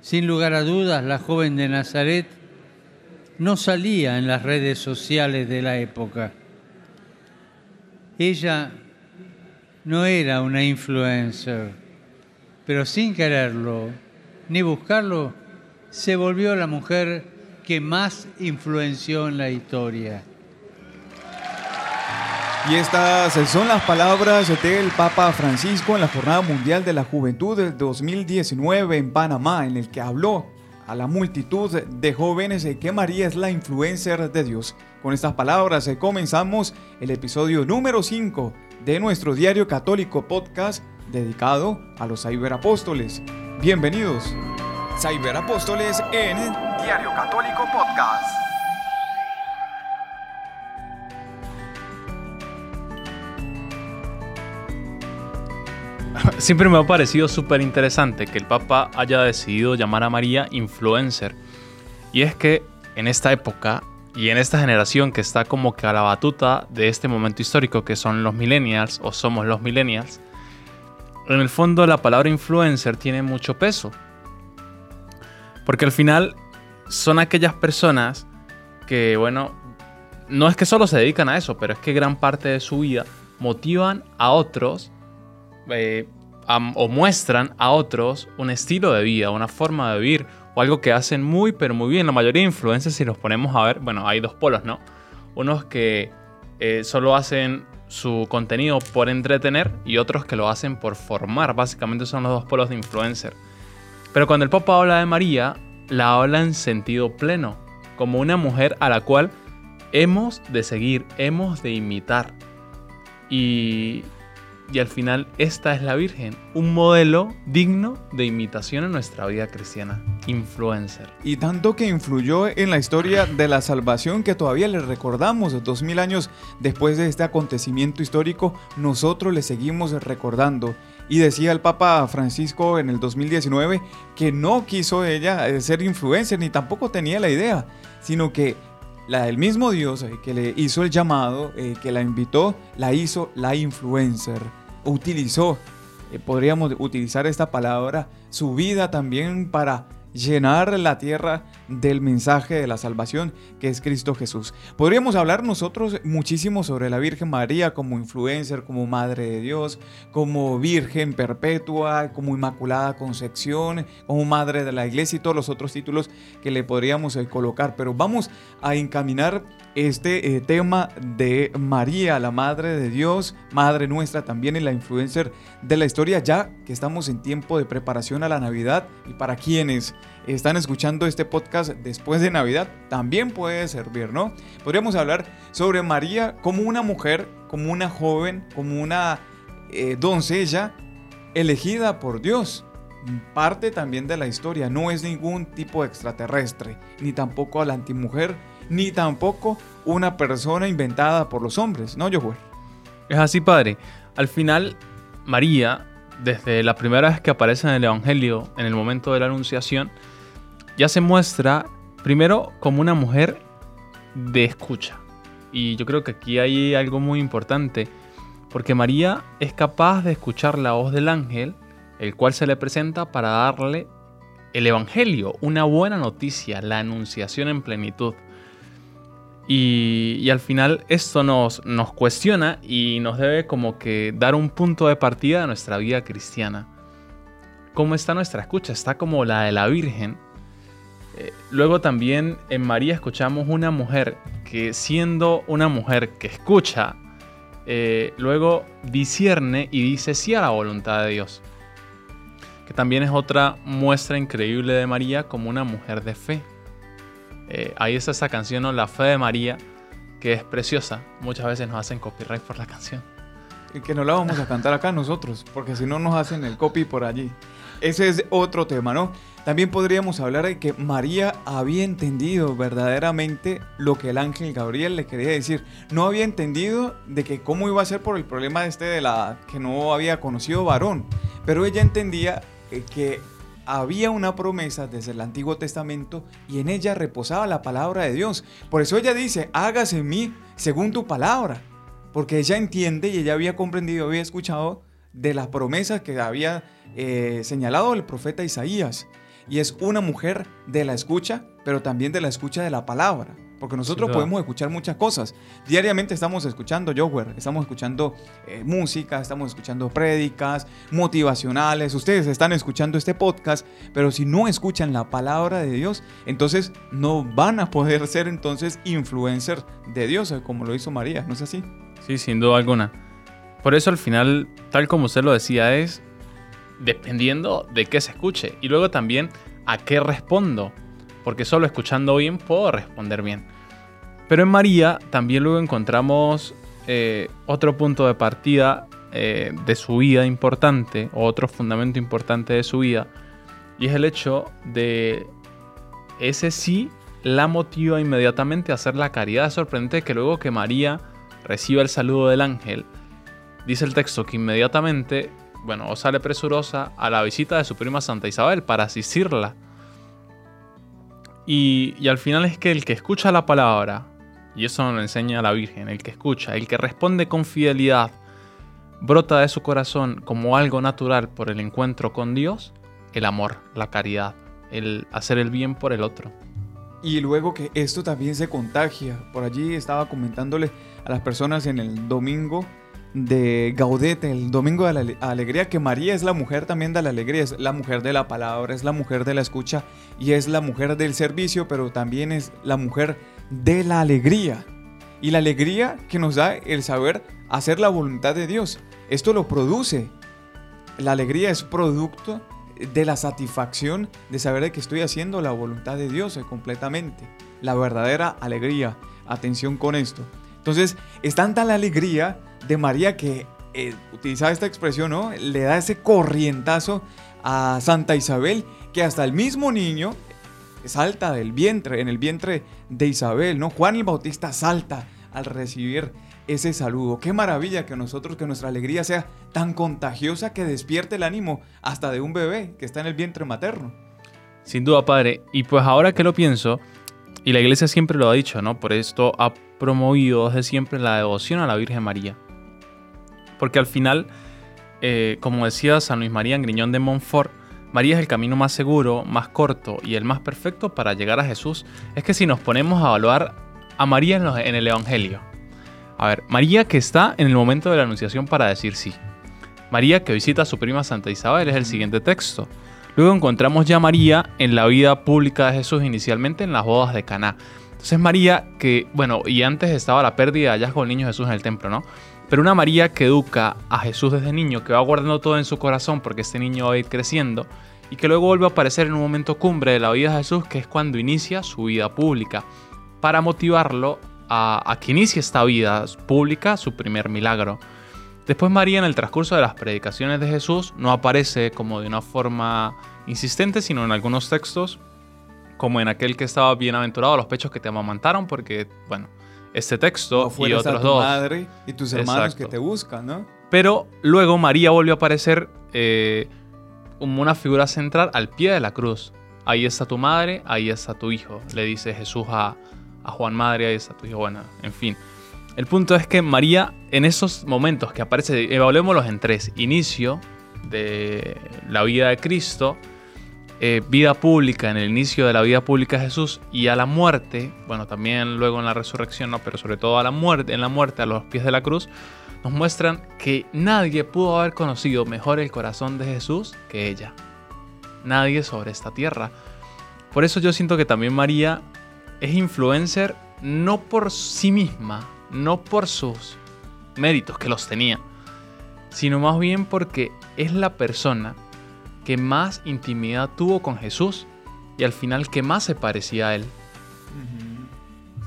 Sin lugar a dudas, la joven de Nazaret no salía en las redes sociales de la época. Ella no era una influencer, pero sin quererlo ni buscarlo, se volvió la mujer que más influenció en la historia. Y estas son las palabras del Papa Francisco en la Jornada Mundial de la Juventud del 2019 en Panamá, en el que habló a la multitud de jóvenes que María es la influencer de Dios. Con estas palabras comenzamos el episodio número 5 de nuestro diario católico podcast dedicado a los ciberapóstoles. Bienvenidos. Ciberapóstoles en Diario Católico Podcast. Siempre me ha parecido súper interesante que el Papa haya decidido llamar a María influencer. Y es que en esta época y en esta generación que está como que a la batuta de este momento histórico que son los millennials o somos los millennials, en el fondo la palabra influencer tiene mucho peso. Porque al final son aquellas personas que, bueno, no es que solo se dedican a eso, pero es que gran parte de su vida motivan a otros eh, o muestran a otros un estilo de vida, una forma de vivir o algo que hacen muy, pero muy bien. La mayoría de influencers, si los ponemos a ver, bueno, hay dos polos, ¿no? Unos que eh, solo hacen su contenido por entretener y otros que lo hacen por formar. Básicamente son los dos polos de influencer. Pero cuando el Papa habla de María, la habla en sentido pleno, como una mujer a la cual hemos de seguir, hemos de imitar. Y y al final esta es la Virgen, un modelo digno de imitación en nuestra vida cristiana, influencer. Y tanto que influyó en la historia de la salvación que todavía le recordamos dos mil años después de este acontecimiento histórico, nosotros le seguimos recordando. Y decía el Papa Francisco en el 2019 que no quiso ella eh, ser influencer ni tampoco tenía la idea, sino que la del mismo Dios eh, que le hizo el llamado, eh, que la invitó, la hizo la influencer. Utilizó, eh, podríamos utilizar esta palabra, su vida también para llenar la tierra del mensaje de la salvación que es Cristo Jesús. Podríamos hablar nosotros muchísimo sobre la Virgen María como influencer, como Madre de Dios, como Virgen Perpetua, como Inmaculada Concepción, como Madre de la Iglesia y todos los otros títulos que le podríamos eh, colocar. Pero vamos a encaminar este eh, tema de María, la Madre de Dios, Madre nuestra también en la influencer de la historia, ya que estamos en tiempo de preparación a la Navidad y para quienes están escuchando este podcast después de Navidad, también puede servir, ¿no? Podríamos hablar sobre María como una mujer, como una joven, como una eh, doncella elegida por Dios. Parte también de la historia, no es ningún tipo extraterrestre, ni tampoco a la antimujer, ni tampoco una persona inventada por los hombres, ¿no, Joel? Es así, padre. Al final, María, desde la primera vez que aparece en el Evangelio, en el momento de la Anunciación, ya se muestra primero como una mujer de escucha. Y yo creo que aquí hay algo muy importante, porque María es capaz de escuchar la voz del ángel, el cual se le presenta para darle el Evangelio, una buena noticia, la anunciación en plenitud. Y, al final esto nos, cuestiona y nos debe como que dar un punto de partida de nuestra vida cristiana. ¿Cómo está nuestra escucha? Está como la de la Virgen, eh, luego también en María escuchamos una mujer que siendo una mujer que escucha, eh, luego discierne y dice sí a la voluntad de Dios. Que también es otra muestra increíble de María como una mujer de fe. Eh, ahí está esa canción, La fe de María, que es preciosa. Muchas veces nos hacen copyright por la canción. Y que no la vamos a cantar acá nosotros, porque si no nos hacen el copy por allí. Ese es otro tema, ¿no? También podríamos hablar de que María había entendido verdaderamente lo que el ángel Gabriel le quería decir. No había entendido de que cómo iba a ser por el problema este de la que no había conocido varón, pero ella entendía eh, que había una promesa desde el Antiguo Testamento y en ella reposaba la palabra de Dios. Por eso ella dice, hágase en mí según tu palabra, porque ella entiende y ella había comprendido, había escuchado de las promesas que había eh, señalado el profeta Isaías. y es una mujer de la escucha, pero también de la escucha de la palabra. Porque nosotros podemos escuchar muchas cosas. Diariamente estamos escuchando Jower, estamos escuchando eh, música, estamos escuchando prédicas motivacionales. Ustedes están escuchando este podcast, pero si no escuchan la palabra de Dios, entonces no van a poder ser entonces influencers de Dios, eh, como lo hizo María, ¿no es así? Sí, sin duda alguna. Por eso al final, tal como usted lo decía, es dependiendo de qué se escuche y luego también a qué respondo porque solo escuchando bien puedo responder bien. Pero en María también luego encontramos eh, otro punto de partida eh, de su vida importante, o otro fundamento importante de su vida, y es el hecho de ese sí la motiva inmediatamente a hacer la caridad. Es sorprendente que luego que María reciba el saludo del ángel, dice el texto que inmediatamente, bueno, sale presurosa a la visita de su prima Santa Isabel para asistirla y, al final es que el que escucha la palabra, y eso nos lo enseña la Virgen, el que escucha, el que responde con fidelidad, brota de su corazón como algo natural por el encuentro con Dios, el amor, la caridad, el hacer el bien por el otro. Y luego que esto también se contagia. Por allí estaba comentándole a las personas en el domingo de Gaudete, el Domingo de la Alegría, que María es la mujer también de la alegría, es la mujer de la palabra, es la mujer de la escucha y es la mujer del servicio, pero también es la mujer de la alegría. Y la alegría que nos da el saber hacer la voluntad de Dios. Esto lo produce. La alegría es producto de la satisfacción de saber que estoy haciendo la voluntad de Dios completamente. La verdadera alegría. Atención con esto. Entonces, es tanta la alegría de María que eh, utilizaba esta expresión, ¿no? Le da ese corrientazo a Santa Isabel que hasta el mismo niño salta del vientre, en el vientre de Isabel, ¿no? Juan el Bautista salta al recibir ese saludo. Qué maravilla que nosotros, que nuestra alegría sea tan contagiosa que despierte el ánimo hasta de un bebé que está en el vientre materno. Sin duda, padre. Y pues ahora que lo pienso, y la iglesia siempre lo ha dicho, ¿no? Por esto ha promovido desde siempre la devoción a la Virgen María. Porque al final, eh, como decía San Luis María en Griñón de Montfort, María es el camino más seguro, más corto y el más perfecto para llegar a Jesús. Es que si nos ponemos a evaluar a María en, el Evangelio. A ver, María que está en el momento de la anunciación para decir sí. María que visita a su prima Santa Isabel es el siguiente texto. Luego encontramos ya a María en la vida pública de Jesús, inicialmente en las bodas de Caná. Entonces María que, bueno, y antes estaba la pérdida de hallazgo del niño Jesús en el templo, ¿no? Pero una María que educa a Jesús desde niño, que va guardando todo en su corazón porque este niño va a ir creciendo, y que luego vuelve a aparecer en un momento cumbre de la vida de Jesús, que es cuando inicia su vida pública, para motivarlo a, que inicie esta vida pública, su primer milagro. Después María en el transcurso de las predicaciones de Jesús no aparece como de una forma insistente, sino en algunos textos, como en aquel que estaba bienaventurado los pechos que te amamantaron, porque, bueno, este texto y otros dos. madre y tus hermanos que te buscan, ¿no? Pero luego María volvió a aparecer eh, como una figura central al pie de la cruz. Ahí está tu madre, ahí está tu hijo, le dice Jesús a, a Juan Madre, ahí está tu hijo. Bueno, en fin. El punto es que María, en esos momentos que aparece, evaluémoslos en tres: inicio de la vida de Cristo, eh, vida pública, en el inicio de la vida pública de Jesús y a la muerte, bueno, también luego en la resurrección, ¿no? pero sobre todo a la muerte, en la muerte a los pies de la cruz, nos muestran que nadie pudo haber conocido mejor el corazón de Jesús que ella. Nadie sobre esta tierra. Por eso yo siento que también María es influencer no por sí misma, no por sus méritos que los tenía, sino más bien porque es la persona que más intimidad tuvo con Jesús y al final que más se parecía a él.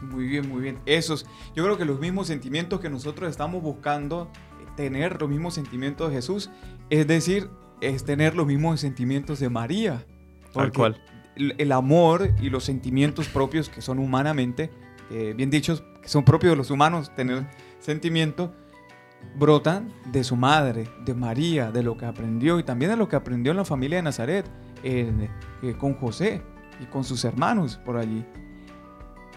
Muy bien, muy bien. Esos, yo creo que los mismos sentimientos que nosotros estamos buscando eh, tener, los mismos sentimientos de Jesús, es decir, es tener los mismos sentimientos de María. Tal cual. El, amor y los sentimientos propios que son humanamente, eh, bien dichos, que son propios de los humanos, tener sentimiento, brotan de su madre, de María, de lo que aprendió y también de lo que aprendió en la familia de Nazaret, eh, con José y con sus hermanos por allí.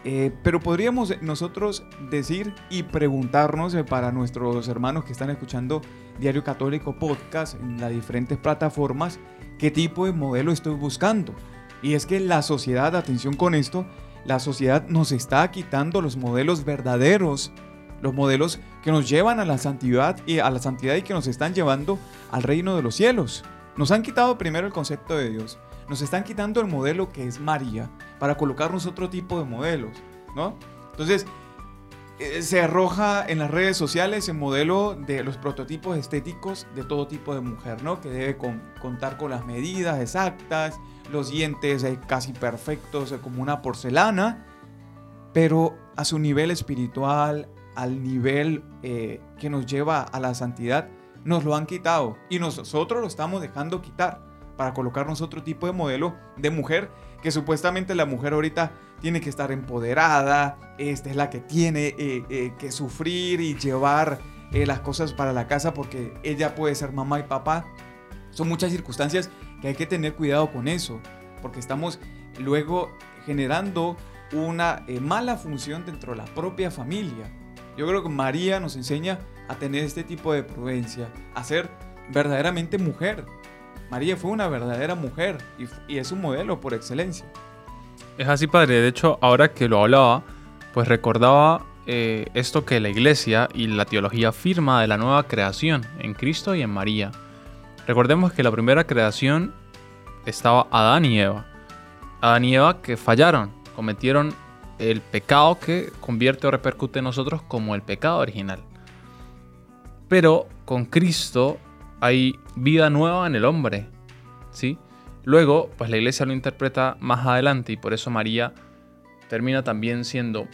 Eh, pero podríamos nosotros decir y preguntarnos eh, para nuestros hermanos que están escuchando Diario Católico Podcast en las diferentes plataformas, qué tipo de modelo estoy buscando. Y es que la sociedad, atención con esto, la sociedad nos está quitando los modelos verdaderos, los modelos que nos llevan a la santidad y a la santidad y que nos están llevando al reino de los cielos. Nos han quitado primero el concepto de Dios, nos están quitando el modelo que es María para colocarnos otro tipo de modelos, ¿no? Entonces, eh, se arroja en las redes sociales el modelo de los prototipos estéticos de todo tipo de mujer, ¿no? Que debe contar con las medidas exactas, los dientes eh, casi perfectos eh, como una porcelana, pero a su nivel espiritual, al nivel que nos lleva a la santidad, nos lo han quitado y nosotros lo estamos dejando quitar para colocarnos otro tipo de modelo de mujer que supuestamente la mujer ahorita tiene que estar empoderada, esta es la que tiene eh, eh, que sufrir y llevar eh, las cosas para la casa porque ella puede ser mamá y papá. Son muchas circunstancias que hay que tener cuidado con eso, porque estamos luego generando una mala función dentro de la propia familia. Yo creo que María nos enseña a tener este tipo de prudencia, a ser verdaderamente mujer. María fue una verdadera mujer y es un modelo por excelencia. Es así, padre. De hecho, ahora que lo hablaba, pues recordaba eh, esto que la iglesia y la teología afirma de la nueva creación en Cristo y en María. Recordemos que la primera creación estaba Adán y Eva. Adán y Eva que fallaron, cometieron el pecado que convierte o repercute en nosotros como el pecado original. Pero con Cristo hay vida nueva en el hombre, ¿sí? Luego, pues la iglesia lo interpreta más adelante y por eso María termina también siendo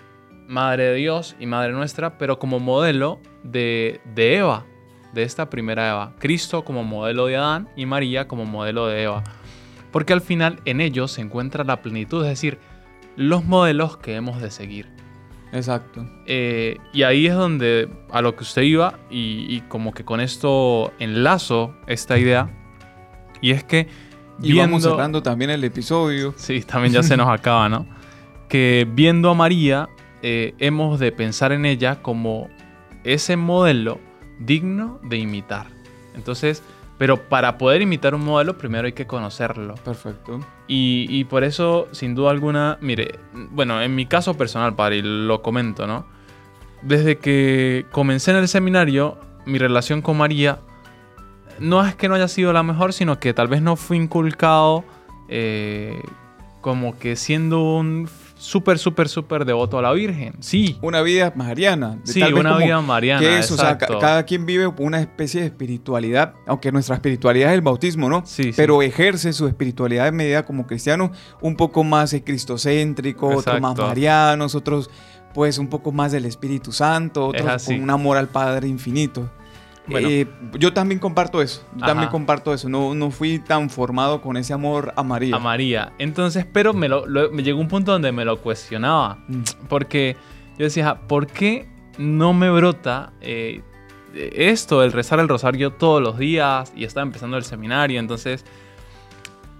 madre de Dios y madre nuestra, pero como modelo de, Eva, de esta primera Eva. Cristo como modelo de Adán y María como modelo de Eva. Porque al final en ellos se encuentra la plenitud, es decir, los modelos que hemos de seguir. Exacto. Eh, y ahí es donde a lo que usted iba y, y como que con esto enlazo esta idea. Y es que y vamos cerrando también el episodio. Sí, también ya se nos acaba, ¿no? Que viendo a María, eh, hemos de pensar en ella como ese modelo digno de imitar. Entonces, pero para poder imitar un modelo, primero hay que conocerlo. Perfecto. Y, y, por eso, sin duda alguna, mire, bueno, en mi caso personal, padre, y lo comento, ¿no? Desde que comencé en el seminario, mi relación con María no es que no haya sido la mejor, sino que tal vez no fue inculcado eh, como que siendo un súper, súper, súper devoto a la Virgen. Sí. Una vida mariana. Sí, una vida mariana. Que es, o sea, cada quien vive una especie de espiritualidad, aunque nuestra espiritualidad es el bautismo, ¿no? Sí. Pero ejerce su espiritualidad en medida como cristiano un poco más cristocéntrico, otros más marianos, otros pues un poco más del Espíritu Santo, otros con un amor al Padre infinito. Eh, yo también comparto eso. Yo también comparto eso. No, no fui tan formado con ese amor a María. A María. Entonces, pero me, lo, me llegó un punto donde me lo cuestionaba. Mm. Porque yo decía, ¿por qué no me brota eh, esto, el rezar el rosario todos los días? Y estaba empezando el seminario, entonces...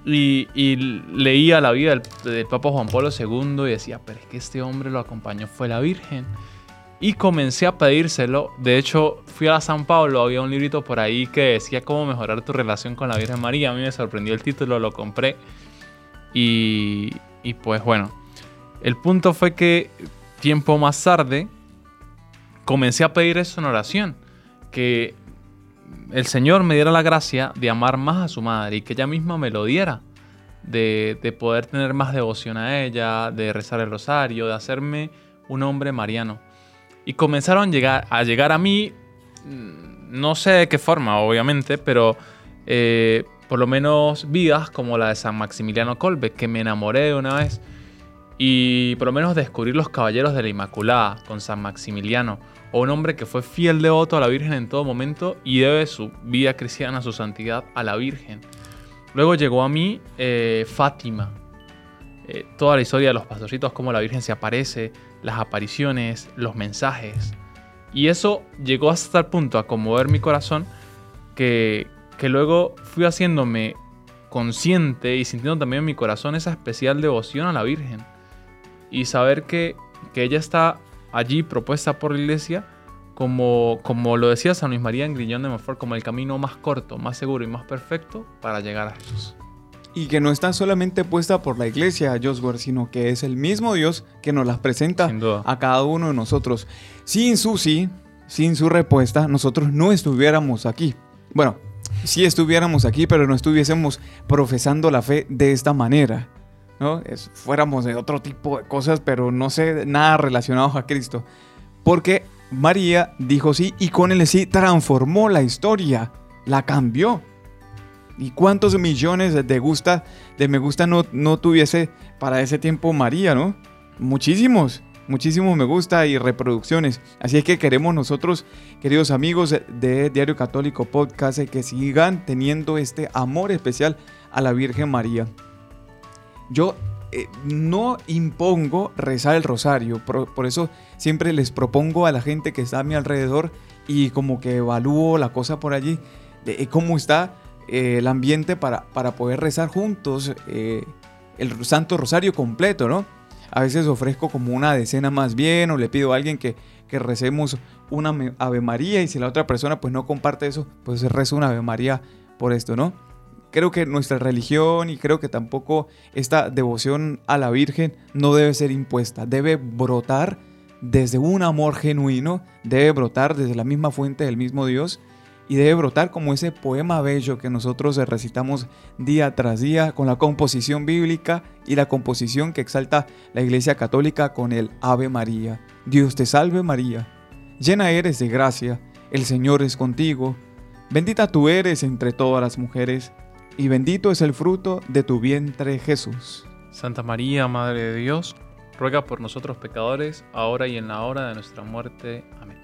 Y, leía la vida del, del Papa Juan Pablo II y decía, pero es que este hombre lo acompañó fue la Virgen y comencé a pedírselo. De hecho, fui a San Pablo, había un librito por ahí que decía cómo mejorar tu relación con la Virgen María. A mí me sorprendió el título, lo compré. Y, y pues bueno, el punto fue que tiempo más tarde comencé a pedir eso en oración. Que el Señor me diera la gracia de amar más a su madre y que ella misma me lo diera. De, de poder tener más devoción a ella, de rezar el rosario, de hacerme un hombre mariano. Y comenzaron a llegar, a mí, mm, no sé de qué forma, obviamente, pero eh, por lo menos vidas como la de San Maximiliano Kolbe, que me enamoré de una vez. Y por lo menos descubrir los caballeros de la Inmaculada con San Maximiliano, o un hombre que fue fiel devoto a la Virgen en todo momento y debe su vida cristiana, su santidad a la Virgen. Luego llegó a mí eh, Fátima, eh, toda la historia de los pastorcitos, cómo la Virgen se aparece, las apariciones, los mensajes. Y eso llegó hasta el punto a conmover mi corazón que, que luego fui haciéndome consciente y sintiendo también en mi corazón esa especial devoción a la Virgen. Y saber que, que ella está allí propuesta por la iglesia como, como lo decía San Luis María en Grillón de Montfort, como el camino más corto, más seguro y más perfecto para llegar a Jesús. Y que no está solamente puesta por la iglesia, Joshua, sino que es el mismo Dios que nos las presenta a cada uno de nosotros. Sin su sí, sin su respuesta, nosotros no estuviéramos aquí. Bueno, si estuviéramos aquí, pero no estuviésemos profesando la fe de esta manera. ¿no? fuéramos de otro tipo de cosas, pero no sé, nada relacionados a Cristo. Porque María dijo sí y con él sí transformó la historia, la cambió. ¿Y cuántos millones de, gusta, de me gusta no, no tuviese para ese tiempo María, no? Muchísimos, muchísimos me gusta y reproducciones. Así es que queremos nosotros, queridos amigos de Diario Católico Podcast, que sigan teniendo este amor especial a la Virgen María. Yo eh, no impongo rezar el rosario, por, eso siempre les propongo a la gente que está a mi alrededor y como que evalúo la cosa por allí, de cómo está eh, el ambiente para, para poder rezar juntos eh, el Santo Rosario completo, ¿no? A veces ofrezco como una decena más bien o le pido a alguien que, que recemos una Ave María y si la otra persona pues no comparte eso, pues rezo una Ave María por esto, ¿no? Creo que nuestra religión y creo que tampoco esta devoción a la Virgen no debe ser impuesta, debe brotar desde un amor genuino, debe brotar desde la misma fuente del mismo Dios y debe brotar como ese poema bello que nosotros recitamos día tras día con la composición bíblica y la composición que exalta la Iglesia Católica con el Ave María. Dios te salve María, llena eres de gracia, el Señor es contigo, bendita tú eres entre todas las mujeres, y bendito es el fruto de tu vientre Jesús. Santa María, Madre de Dios, ruega por nosotros pecadores, ahora y en la hora de nuestra muerte. Amén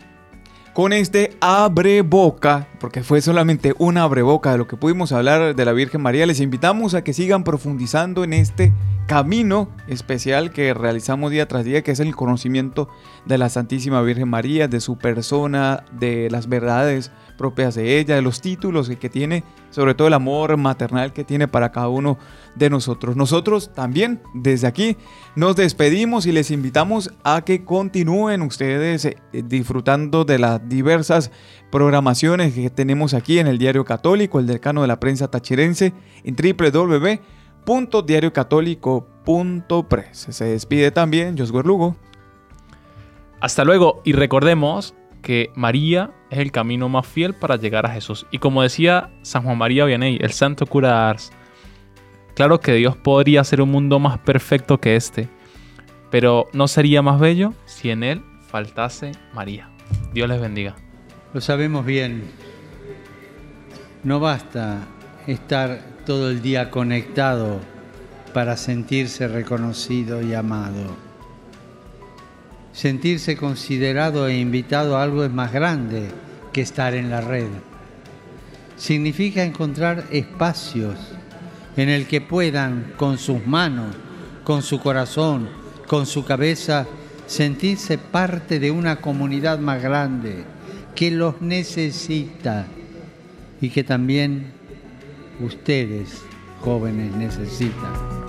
con este abre boca, porque fue solamente un abre boca de lo que pudimos hablar de la Virgen María, les invitamos a que sigan profundizando en este camino especial que realizamos día tras día, que es el conocimiento de la Santísima Virgen María, de su persona, de las verdades propias de ella, de los títulos que, tiene, sobre todo el amor maternal que tiene para cada uno de nosotros. Nosotros también desde aquí nos despedimos y les invitamos a que continúen ustedes eh, disfrutando de las diversas programaciones que tenemos aquí en el Diario Católico, el decano de la prensa tachirense, en www.diariocatólico.press. Se despide también Josué Lugo. Hasta luego y recordemos que María es el camino más fiel para llegar a Jesús. Y como decía San Juan María Vianney, el santo cura de Ars, claro que Dios podría hacer un mundo más perfecto que este, pero ¿no sería más bello si en él faltase María? Dios les bendiga. Lo sabemos bien. No basta estar todo el día conectado para sentirse reconocido y amado sentirse considerado e invitado a algo es más grande que estar en la red. Significa encontrar espacios en el que puedan con sus manos, con su corazón, con su cabeza, sentirse parte de una comunidad más grande que los necesita y que también ustedes, jóvenes, necesitan.